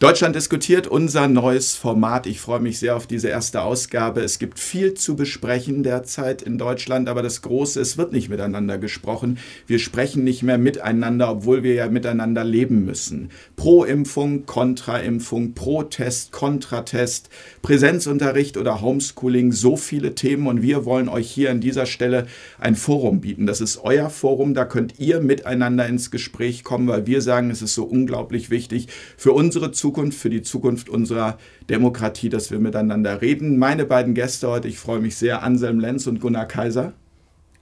Deutschland diskutiert unser neues Format. Ich freue mich sehr auf diese erste Ausgabe. Es gibt viel zu besprechen derzeit in Deutschland, aber das Große, es wird nicht miteinander gesprochen. Wir sprechen nicht mehr miteinander, obwohl wir ja miteinander leben müssen. Pro-Impfung, Kontra-Impfung, Pro-Test, Kontratest, Präsenzunterricht oder Homeschooling, so viele Themen und wir wollen euch hier an dieser Stelle ein Forum bieten. Das ist euer Forum, da könnt ihr miteinander ins Gespräch kommen, weil wir sagen, es ist so unglaublich wichtig für unsere Zukunft Zukunft, für die Zukunft unserer Demokratie, dass wir miteinander reden. Meine beiden Gäste heute, ich freue mich sehr, Anselm Lenz und Gunnar Kaiser.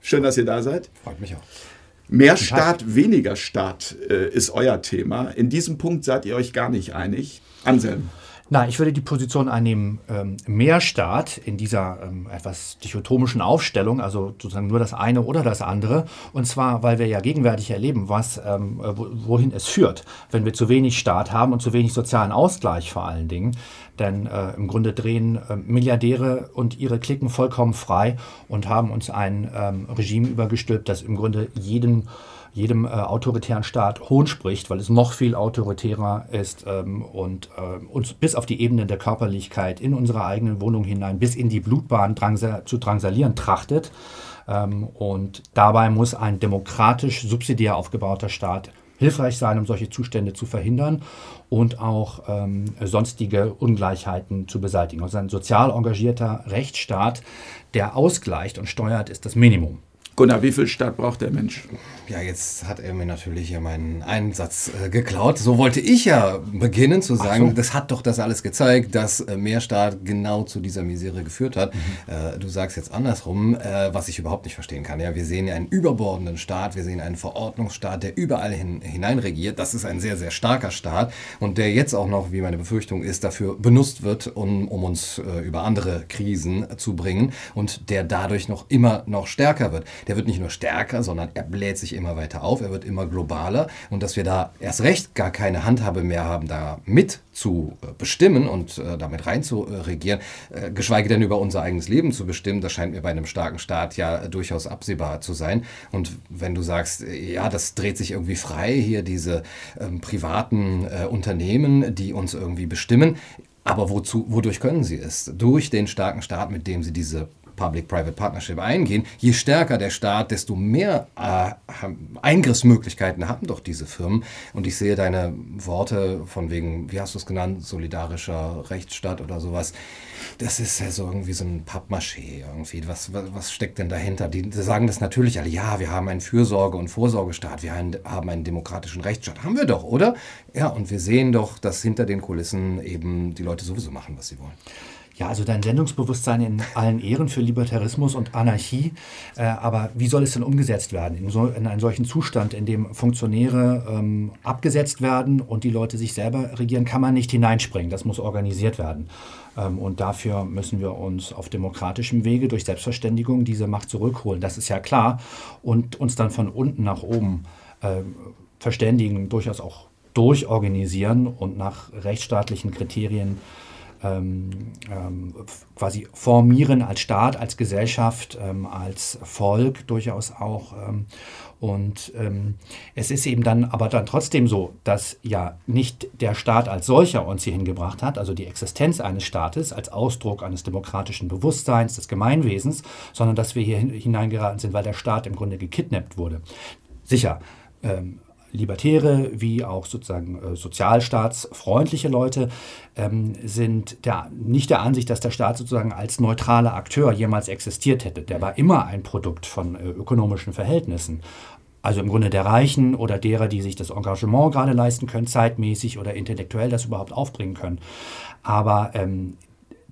Schön, dass ihr da seid. Freut mich auch. Mehr Staat, weniger Staat äh, ist euer Thema. In diesem Punkt seid ihr euch gar nicht einig. Anselm. Na, ich würde die Position einnehmen, ähm, mehr Staat in dieser ähm, etwas dichotomischen Aufstellung, also sozusagen nur das eine oder das andere. Und zwar, weil wir ja gegenwärtig erleben, was, ähm, wohin es führt, wenn wir zu wenig Staat haben und zu wenig sozialen Ausgleich vor allen Dingen. Denn äh, im Grunde drehen äh, Milliardäre und ihre Klicken vollkommen frei und haben uns ein ähm, Regime übergestülpt, das im Grunde jeden jedem äh, autoritären Staat Hohn spricht, weil es noch viel autoritärer ist ähm, und äh, uns bis auf die Ebene der Körperlichkeit in unsere eigenen Wohnung hinein, bis in die Blutbahn drangsal zu drangsalieren trachtet. Ähm, und dabei muss ein demokratisch subsidiär aufgebauter Staat hilfreich sein, um solche Zustände zu verhindern und auch ähm, sonstige Ungleichheiten zu beseitigen. Also ein sozial engagierter Rechtsstaat, der ausgleicht und steuert, ist das Minimum. Gunnar, wie viel Staat braucht der Mensch? Ja, jetzt hat er mir natürlich hier meinen Einsatz äh, geklaut. So wollte ich ja beginnen zu sagen, so. das hat doch das alles gezeigt, dass äh, mehr Staat genau zu dieser Misere geführt hat. Mhm. Äh, du sagst jetzt andersrum, äh, was ich überhaupt nicht verstehen kann. Ja, wir sehen ja einen überbordenden Staat, wir sehen einen Verordnungsstaat, der überall hin, hinein regiert. Das ist ein sehr, sehr starker Staat und der jetzt auch noch, wie meine Befürchtung ist, dafür benutzt wird, um, um uns äh, über andere Krisen zu bringen und der dadurch noch immer noch stärker wird der wird nicht nur stärker, sondern er bläht sich immer weiter auf, er wird immer globaler und dass wir da erst recht gar keine Handhabe mehr haben, da mit zu äh, bestimmen und äh, damit rein zu äh, regieren, äh, geschweige denn über unser eigenes Leben zu bestimmen, das scheint mir bei einem starken Staat ja durchaus absehbar zu sein. Und wenn du sagst, äh, ja, das dreht sich irgendwie frei, hier diese ähm, privaten äh, Unternehmen, die uns irgendwie bestimmen, aber wozu, wodurch können sie es? Durch den starken Staat, mit dem sie diese Public-Private Partnership eingehen, je stärker der Staat, desto mehr äh, Eingriffsmöglichkeiten haben doch diese Firmen. Und ich sehe deine Worte von wegen, wie hast du es genannt, solidarischer Rechtsstaat oder sowas. Das ist ja so irgendwie so ein Pappmaché irgendwie. Was, was, was steckt denn dahinter? Die, die sagen das natürlich alle, ja, wir haben einen Fürsorge- und Vorsorgestaat, wir haben einen demokratischen Rechtsstaat. Haben wir doch, oder? Ja, und wir sehen doch, dass hinter den Kulissen eben die Leute sowieso machen, was sie wollen. Ja, also dein Sendungsbewusstsein in allen Ehren für Libertarismus und Anarchie. Äh, aber wie soll es denn umgesetzt werden? In, so, in einen solchen Zustand, in dem Funktionäre ähm, abgesetzt werden und die Leute sich selber regieren, kann man nicht hineinspringen. Das muss organisiert werden. Ähm, und dafür müssen wir uns auf demokratischem Wege durch Selbstverständigung diese Macht zurückholen. Das ist ja klar. Und uns dann von unten nach oben äh, verständigen, durchaus auch durchorganisieren und nach rechtsstaatlichen Kriterien ähm, ähm, quasi formieren als Staat, als Gesellschaft, ähm, als Volk durchaus auch. Ähm, und ähm, es ist eben dann aber dann trotzdem so, dass ja nicht der Staat als solcher uns hier hingebracht hat, also die Existenz eines Staates als Ausdruck eines demokratischen Bewusstseins, des Gemeinwesens, sondern dass wir hier hineingeraten sind, weil der Staat im Grunde gekidnappt wurde. Sicher, ähm, Libertäre wie auch sozusagen äh, sozialstaatsfreundliche Leute ähm, sind der, nicht der Ansicht, dass der Staat sozusagen als neutraler Akteur jemals existiert hätte. Der war immer ein Produkt von äh, ökonomischen Verhältnissen. Also im Grunde der Reichen oder derer, die sich das Engagement gerade leisten können, zeitmäßig oder intellektuell das überhaupt aufbringen können. Aber ähm,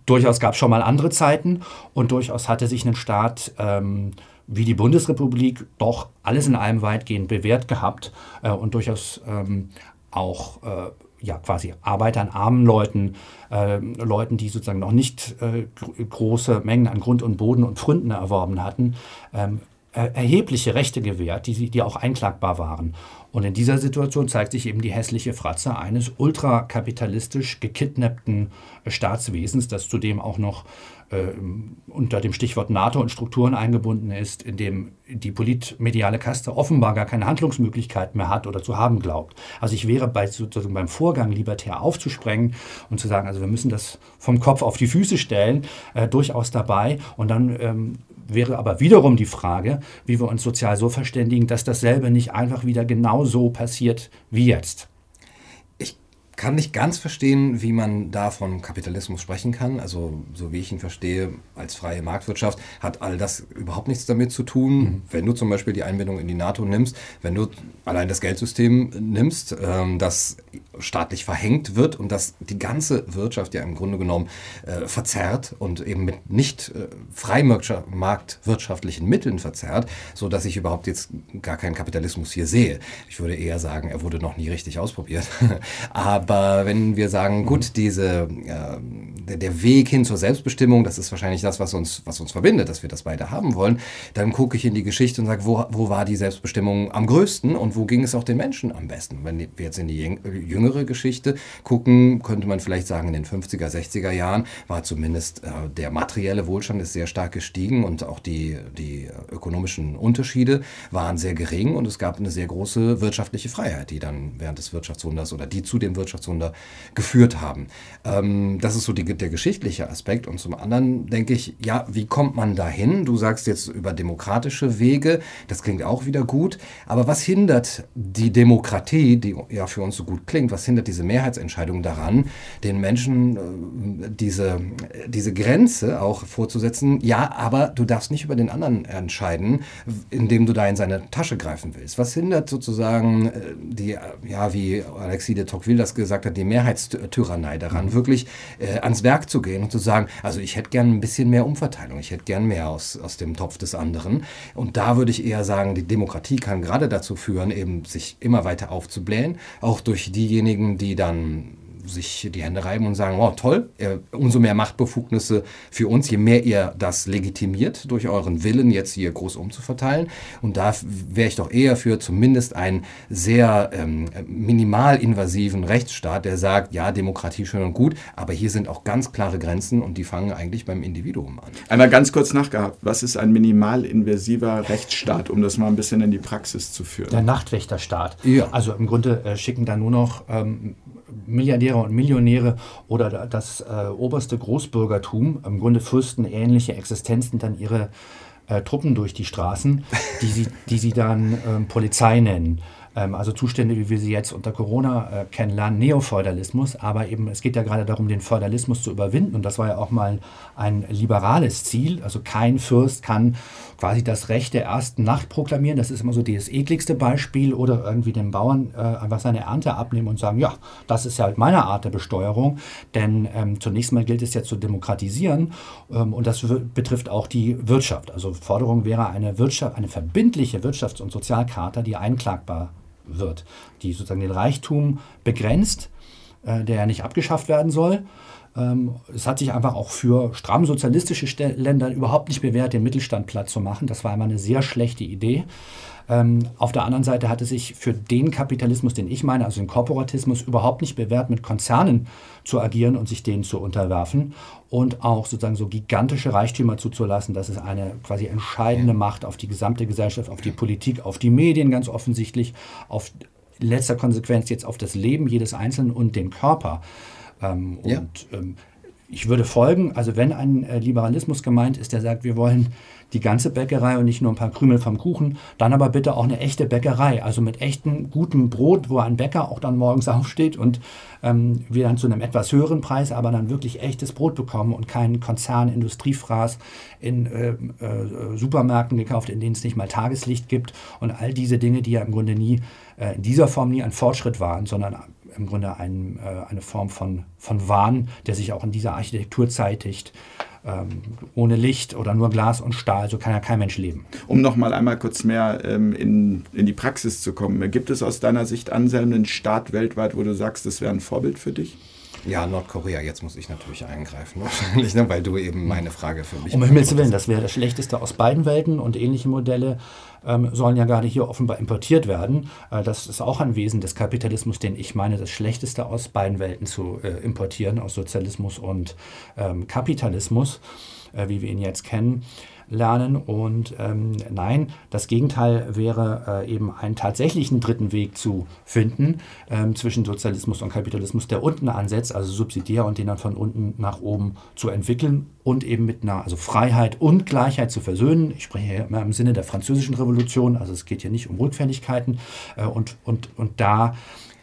durchaus gab es schon mal andere Zeiten und durchaus hatte sich ein Staat ähm, wie die Bundesrepublik doch alles in allem weitgehend bewährt gehabt äh, und durchaus ähm, auch äh, ja, quasi Arbeitern, armen Leuten, äh, Leuten, die sozusagen noch nicht äh, große Mengen an Grund und Boden und Pfründen erworben hatten, ähm, äh, erhebliche Rechte gewährt, die, die auch einklagbar waren. Und in dieser Situation zeigt sich eben die hässliche Fratze eines ultrakapitalistisch gekidnappten Staatswesens, das zudem auch noch äh, unter dem Stichwort NATO und Strukturen eingebunden ist, in dem die politmediale Kaste offenbar gar keine Handlungsmöglichkeit mehr hat oder zu haben glaubt. Also ich wäre bei, sozusagen beim Vorgang libertär aufzusprengen und zu sagen, also wir müssen das vom Kopf auf die Füße stellen, äh, durchaus dabei und dann ähm, wäre aber wiederum die Frage, wie wir uns sozial so verständigen, dass dasselbe nicht einfach wieder genau so passiert wie jetzt kann nicht ganz verstehen, wie man da von Kapitalismus sprechen kann. Also, so wie ich ihn verstehe, als freie Marktwirtschaft hat all das überhaupt nichts damit zu tun. Mhm. Wenn du zum Beispiel die Einbindung in die NATO nimmst, wenn du allein das Geldsystem nimmst, ähm, das staatlich verhängt wird und das die ganze Wirtschaft ja im Grunde genommen äh, verzerrt und eben mit nicht äh, freimarktwirtschaftlichen Mitteln verzerrt, so dass ich überhaupt jetzt gar keinen Kapitalismus hier sehe. Ich würde eher sagen, er wurde noch nie richtig ausprobiert. Aber aber wenn wir sagen, gut, diese, äh, der, der, Weg hin zur Selbstbestimmung, das ist wahrscheinlich das, was uns, was uns verbindet, dass wir das beide haben wollen, dann gucke ich in die Geschichte und sage, wo, wo war die Selbstbestimmung am größten und wo ging es auch den Menschen am besten? Wenn wir jetzt in die jüngere Geschichte gucken, könnte man vielleicht sagen, in den 50er, 60er Jahren war zumindest äh, der materielle Wohlstand ist sehr stark gestiegen und auch die, die ökonomischen Unterschiede waren sehr gering und es gab eine sehr große wirtschaftliche Freiheit, die dann während des Wirtschaftswunders oder die zu dem Wirtschaftswunder Wirtschaftswunder geführt haben. Ähm, das ist so die, der geschichtliche Aspekt. Und zum anderen denke ich, ja, wie kommt man dahin? Du sagst jetzt über demokratische Wege, das klingt auch wieder gut. Aber was hindert die Demokratie, die ja für uns so gut klingt, was hindert diese Mehrheitsentscheidung daran, den Menschen äh, diese, diese Grenze auch vorzusetzen? Ja, aber du darfst nicht über den anderen entscheiden, indem du da in seine Tasche greifen willst. Was hindert sozusagen äh, die, ja, wie Alexis de Tocqueville das gesagt hat, die Mehrheitstyrannei daran, mhm. wirklich äh, ans Werk zu gehen und zu sagen, also ich hätte gern ein bisschen mehr Umverteilung, ich hätte gern mehr aus, aus dem Topf des anderen. Und da würde ich eher sagen, die Demokratie kann gerade dazu führen, eben sich immer weiter aufzublähen, auch durch diejenigen, die dann sich die Hände reiben und sagen, wow, toll, äh, umso mehr Machtbefugnisse für uns, je mehr ihr das legitimiert durch euren Willen, jetzt hier groß umzuverteilen. Und da wäre ich doch eher für zumindest einen sehr ähm, minimal invasiven Rechtsstaat, der sagt, ja, Demokratie schön und gut, aber hier sind auch ganz klare Grenzen und die fangen eigentlich beim Individuum an. Einmal ganz kurz nachgehabt, was ist ein minimal invasiver Rechtsstaat, um das mal ein bisschen in die Praxis zu führen? Der Nachtwächterstaat. Ja. Also im Grunde äh, schicken da nur noch ähm, Milliardäre und Millionäre oder das äh, oberste Großbürgertum, im Grunde fürstenähnliche Existenzen, dann ihre äh, Truppen durch die Straßen, die sie, die sie dann ähm, Polizei nennen. Ähm, also Zustände, wie wir sie jetzt unter Corona äh, kennenlernen, Neofeudalismus, aber eben es geht ja gerade darum, den Feudalismus zu überwinden. Und das war ja auch mal ein liberales Ziel. Also kein Fürst kann quasi das Recht der ersten Nacht proklamieren, das ist immer so das ekligste Beispiel. Oder irgendwie dem Bauern äh, einfach seine Ernte abnehmen und sagen, ja, das ist ja halt meine Art der Besteuerung, denn ähm, zunächst mal gilt es ja zu demokratisieren. Ähm, und das betrifft auch die Wirtschaft. Also Forderung wäre eine Wirtschaft, eine verbindliche Wirtschafts- und Sozialkarte, die einklagbar wird, die sozusagen den Reichtum begrenzt, äh, der ja nicht abgeschafft werden soll. Ähm, es hat sich einfach auch für stramm sozialistische Länder überhaupt nicht bewährt, den Mittelstand platt zu machen. Das war immer eine sehr schlechte Idee. Ähm, auf der anderen Seite hat es sich für den Kapitalismus, den ich meine, also den Korporatismus, überhaupt nicht bewährt, mit Konzernen zu agieren und sich denen zu unterwerfen und auch sozusagen so gigantische Reichtümer zuzulassen. Das ist eine quasi entscheidende Macht auf die gesamte Gesellschaft, auf die Politik, auf die Medien ganz offensichtlich, auf letzter Konsequenz jetzt auf das Leben jedes Einzelnen und den Körper. Ähm, ja. Und ähm, ich würde folgen, also wenn ein äh, Liberalismus gemeint ist, der sagt, wir wollen die ganze Bäckerei und nicht nur ein paar Krümel vom Kuchen, dann aber bitte auch eine echte Bäckerei, also mit echtem gutem Brot, wo ein Bäcker auch dann morgens aufsteht und ähm, wir dann zu einem etwas höheren Preis, aber dann wirklich echtes Brot bekommen und keinen Konzern, Industriefraß in äh, äh, Supermärkten gekauft, in denen es nicht mal Tageslicht gibt und all diese Dinge, die ja im Grunde nie äh, in dieser Form nie ein Fortschritt waren, sondern im Grunde ein, äh, eine Form von, von Wahn, der sich auch in dieser Architektur zeitigt. Ähm, ohne Licht oder nur Glas und Stahl, so kann ja kein Mensch leben. Um noch mal einmal kurz mehr ähm, in, in die Praxis zu kommen, gibt es aus deiner Sicht Anselm einen Staat weltweit, wo du sagst, das wäre ein Vorbild für dich? Ja, Nordkorea, jetzt muss ich natürlich eingreifen, wahrscheinlich, ne, weil du eben meine Frage für mich. Um Himmels Willen, das wäre das Schlechteste aus beiden Welten und ähnliche Modelle ähm, sollen ja gerade hier offenbar importiert werden. Äh, das ist auch ein Wesen des Kapitalismus, den ich meine, das Schlechteste aus beiden Welten zu äh, importieren, aus Sozialismus und ähm, Kapitalismus, äh, wie wir ihn jetzt kennen lernen. Und ähm, nein, das Gegenteil wäre äh, eben einen tatsächlichen dritten Weg zu finden ähm, zwischen Sozialismus und Kapitalismus, der unten ansetzt, also subsidiär und den dann von unten nach oben zu entwickeln und eben mit einer also Freiheit und Gleichheit zu versöhnen. Ich spreche hier immer im Sinne der französischen Revolution, also es geht hier nicht um Rückfälligkeiten äh, und, und, und da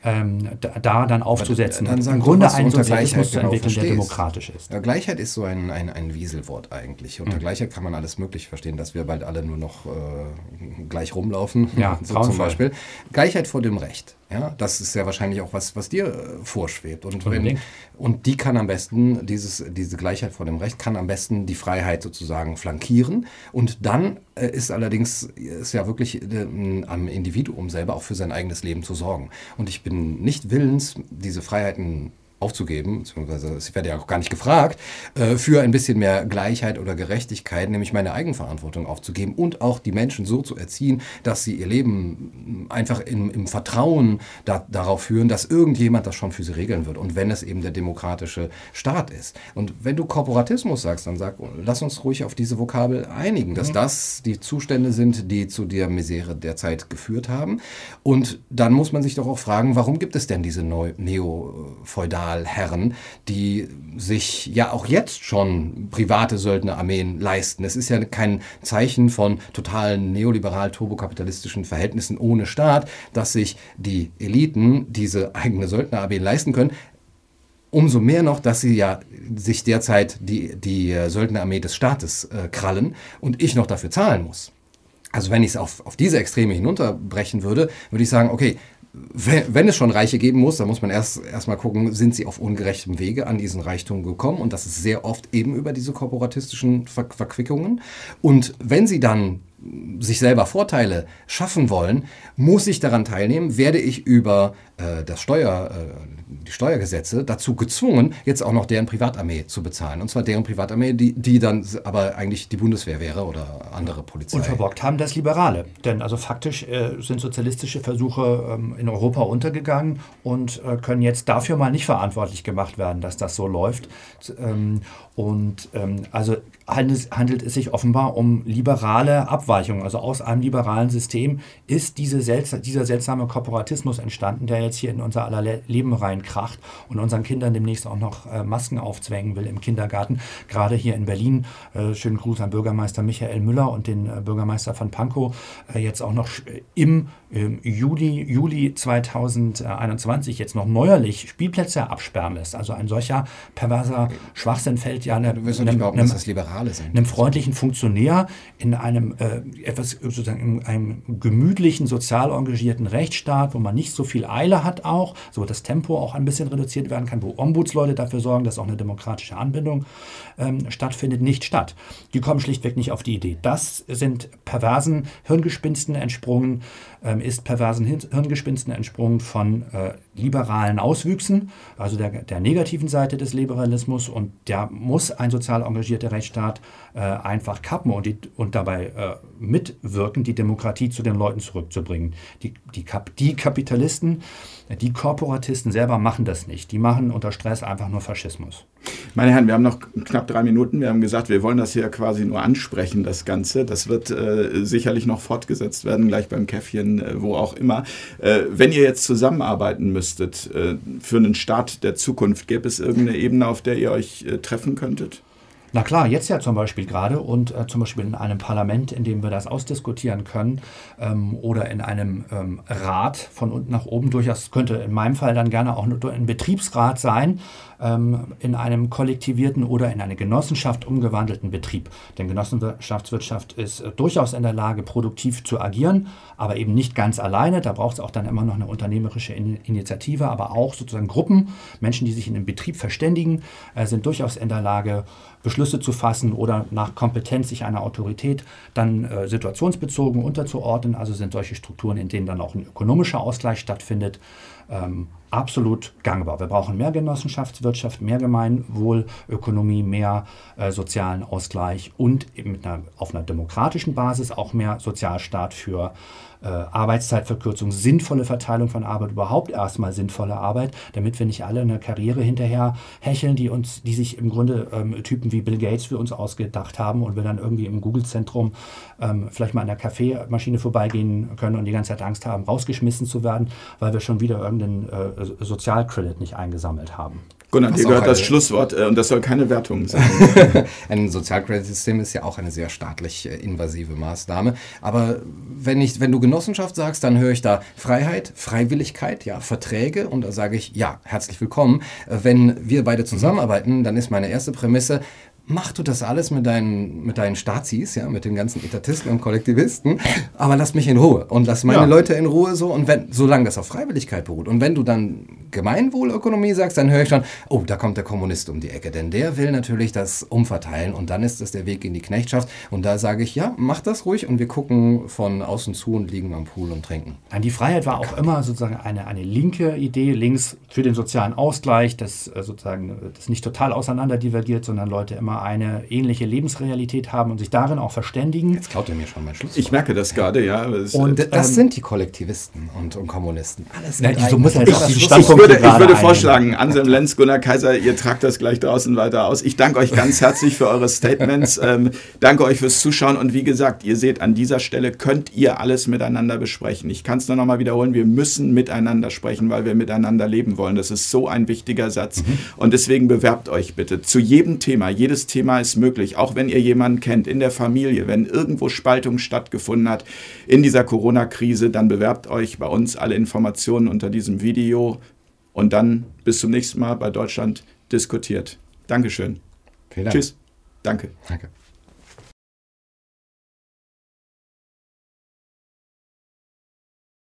ähm, da, da, dann aufzusetzen. Dann Im Grunde einen Sozialismus zu entwickeln, genau der demokratisch ist. Ja, Gleichheit ist so ein, ein, ein Wieselwort eigentlich. Unter mhm. Gleichheit kann man alles möglich verstehen, dass wir bald alle nur noch äh, gleich rumlaufen, ja, so zum Beispiel. Gleichheit vor dem Recht. Ja, das ist ja wahrscheinlich auch was, was dir äh, vorschwebt. Und, wenn, und die kann am besten, dieses, diese Gleichheit vor dem Recht, kann am besten die Freiheit sozusagen flankieren. Und dann ist allerdings, ist ja wirklich äh, am Individuum selber auch für sein eigenes Leben zu sorgen. Und ich bin nicht willens, diese Freiheiten aufzugeben, beziehungsweise ich werde ja auch gar nicht gefragt, äh, für ein bisschen mehr Gleichheit oder Gerechtigkeit, nämlich meine Eigenverantwortung aufzugeben und auch die Menschen so zu erziehen, dass sie ihr Leben einfach im, im Vertrauen da, darauf führen, dass irgendjemand das schon für sie regeln wird und wenn es eben der demokratische Staat ist. Und wenn du Korporatismus sagst, dann sag, lass uns ruhig auf diese Vokabel einigen, dass mhm. das die Zustände sind, die zu der Misere derzeit geführt haben. Und dann muss man sich doch auch fragen, warum gibt es denn diese neo-feudalen Feudalherren, die sich ja auch jetzt schon private Söldnerarmeen leisten. Es ist ja kein Zeichen von totalen neoliberal-turbokapitalistischen Verhältnissen ohne Staat, dass sich die Eliten diese eigene Söldnerarmee leisten können. Umso mehr noch, dass sie ja sich derzeit die, die Söldnerarmee des Staates äh, krallen und ich noch dafür zahlen muss. Also wenn ich es auf, auf diese Extreme hinunterbrechen würde, würde ich sagen, okay, wenn es schon Reiche geben muss, dann muss man erst erstmal gucken, sind sie auf ungerechtem Wege an diesen Reichtum gekommen und das ist sehr oft eben über diese korporatistischen Ver Verquickungen. Und wenn sie dann sich selber Vorteile schaffen wollen, muss ich daran teilnehmen, werde ich über äh, das Steuer, äh, die Steuergesetze dazu gezwungen, jetzt auch noch deren Privatarmee zu bezahlen. Und zwar deren Privatarmee, die, die dann aber eigentlich die Bundeswehr wäre oder andere Polizei. Und verborgt haben das Liberale. Denn also faktisch äh, sind sozialistische Versuche ähm, in Europa untergegangen und äh, können jetzt dafür mal nicht verantwortlich gemacht werden, dass das so läuft. Ähm, und ähm, also handelt, es sich offenbar um liberale Abweichungen. Also aus einem liberalen System ist diese selts dieser seltsame Korporatismus entstanden, der jetzt hier in unser aller Leben reinkracht und unseren Kindern demnächst auch noch äh, Masken aufzwängen will im Kindergarten. Gerade hier in Berlin, äh, schönen Gruß an Bürgermeister Michael Müller und den äh, Bürgermeister von Pankow, äh, jetzt auch noch im Juli, Juli 2021 jetzt noch neuerlich Spielplätze absperren lässt. Also ein solcher perverser Schwachsinn fällt ja einem, einem, einem, das Liberale sind. einem freundlichen Funktionär in einem äh, etwas sozusagen in einem gemütlichen, sozial engagierten Rechtsstaat, wo man nicht so viel Eile hat auch, so das Tempo auch ein bisschen reduziert werden kann, wo Ombudsleute dafür sorgen, dass auch eine demokratische Anbindung ähm, stattfindet, nicht statt. Die kommen schlichtweg nicht auf die Idee. Das sind perversen Hirngespinsten entsprungen ähm, ist perversen Hirngespinsten entsprungen von äh, liberalen Auswüchsen, also der, der, negativen Seite des Liberalismus. Und da muss ein sozial engagierter Rechtsstaat äh, einfach kappen und, die, und dabei äh, mitwirken, die Demokratie zu den Leuten zurückzubringen. Die, die, Kap die Kapitalisten, die Korporatisten selber machen das nicht. Die machen unter Stress einfach nur Faschismus. Meine Herren, wir haben noch knapp drei Minuten. Wir haben gesagt, wir wollen das hier quasi nur ansprechen, das Ganze. Das wird äh, sicherlich noch fortgesetzt werden, gleich beim Käffchen, äh, wo auch immer. Äh, wenn ihr jetzt zusammenarbeiten müsstet äh, für einen Start der Zukunft, gäbe es irgendeine Ebene, auf der ihr euch äh, treffen könntet? Na klar, jetzt ja zum Beispiel gerade und äh, zum Beispiel in einem Parlament, in dem wir das ausdiskutieren können ähm, oder in einem ähm, Rat von unten nach oben durchaus könnte in meinem Fall dann gerne auch ein Betriebsrat sein, ähm, in einem kollektivierten oder in eine Genossenschaft umgewandelten Betrieb. Denn Genossenschaftswirtschaft ist äh, durchaus in der Lage, produktiv zu agieren, aber eben nicht ganz alleine. Da braucht es auch dann immer noch eine unternehmerische in Initiative, aber auch sozusagen Gruppen, Menschen, die sich in einem Betrieb verständigen, äh, sind durchaus in der Lage, Beschlüsse zu fassen oder nach Kompetenz sich einer Autorität dann äh, situationsbezogen unterzuordnen. Also sind solche Strukturen, in denen dann auch ein ökonomischer Ausgleich stattfindet, ähm, absolut gangbar. Wir brauchen mehr Genossenschaftswirtschaft, mehr Gemeinwohlökonomie, mehr äh, sozialen Ausgleich und mit einer, auf einer demokratischen Basis auch mehr Sozialstaat für äh, Arbeitszeitverkürzung, sinnvolle Verteilung von Arbeit, überhaupt erstmal sinnvolle Arbeit, damit wir nicht alle eine Karriere hinterher hecheln, die uns, die sich im Grunde ähm, Typen wie Bill Gates für uns ausgedacht haben und wir dann irgendwie im Google-Zentrum ähm, vielleicht mal an der Kaffeemaschine vorbeigehen können und die ganze Zeit Angst haben, rausgeschmissen zu werden, weil wir schon wieder irgendeinen äh, Sozialcredit nicht eingesammelt haben. Gunnar, dir gehört das Schlusswort äh, und das soll keine Wertung sein. ein Sozialkreditsystem ist ja auch eine sehr staatlich äh, invasive Maßnahme. Aber wenn, ich, wenn du Genossenschaft sagst, dann höre ich da Freiheit, Freiwilligkeit, ja, Verträge und da sage ich, ja, herzlich willkommen. Äh, wenn wir beide zusammenarbeiten, dann ist meine erste Prämisse, mach du das alles mit deinen, mit deinen Stazis, ja, mit den ganzen Etatisten und Kollektivisten, aber lass mich in Ruhe und lass meine ja. Leute in Ruhe so und wenn, solange das auf Freiwilligkeit beruht und wenn du dann Gemeinwohlökonomie sagst, dann höre ich schon, oh, da kommt der Kommunist um die Ecke, denn der will natürlich das umverteilen und dann ist das der Weg in die Knechtschaft und da sage ich, ja, mach das ruhig und wir gucken von außen zu und liegen am Pool und trinken. Die Freiheit war auch immer sozusagen eine, eine linke Idee, links für den sozialen Ausgleich, dass äh, sozusagen das nicht total auseinander divergiert, sondern Leute immer eine ähnliche Lebensrealität haben und sich darin auch verständigen. Jetzt klaut er mir schon mein Schluss. Ich merke das gerade, ja. Und das ähm, sind die Kollektivisten und, und Kommunisten. Alles na, so muss jetzt ich, ich würde, ich würde vorschlagen, Anselm Lenz, Gunnar Kaiser, ihr tragt das gleich draußen weiter aus. Ich danke euch ganz herzlich für eure Statements. Ähm, danke euch fürs Zuschauen und wie gesagt, ihr seht, an dieser Stelle könnt ihr alles miteinander besprechen. Ich kann es nur noch mal wiederholen, wir müssen miteinander sprechen, weil wir miteinander leben wollen. Das ist so ein wichtiger Satz. Mhm. Und deswegen bewerbt euch bitte zu jedem Thema. Jedes Thema ist möglich, auch wenn ihr jemanden kennt in der Familie, wenn irgendwo Spaltung stattgefunden hat in dieser Corona-Krise, dann bewerbt euch bei uns alle Informationen unter diesem Video und dann bis zum nächsten Mal bei Deutschland diskutiert. Dankeschön. Vielen Dank. Tschüss. Danke. Danke.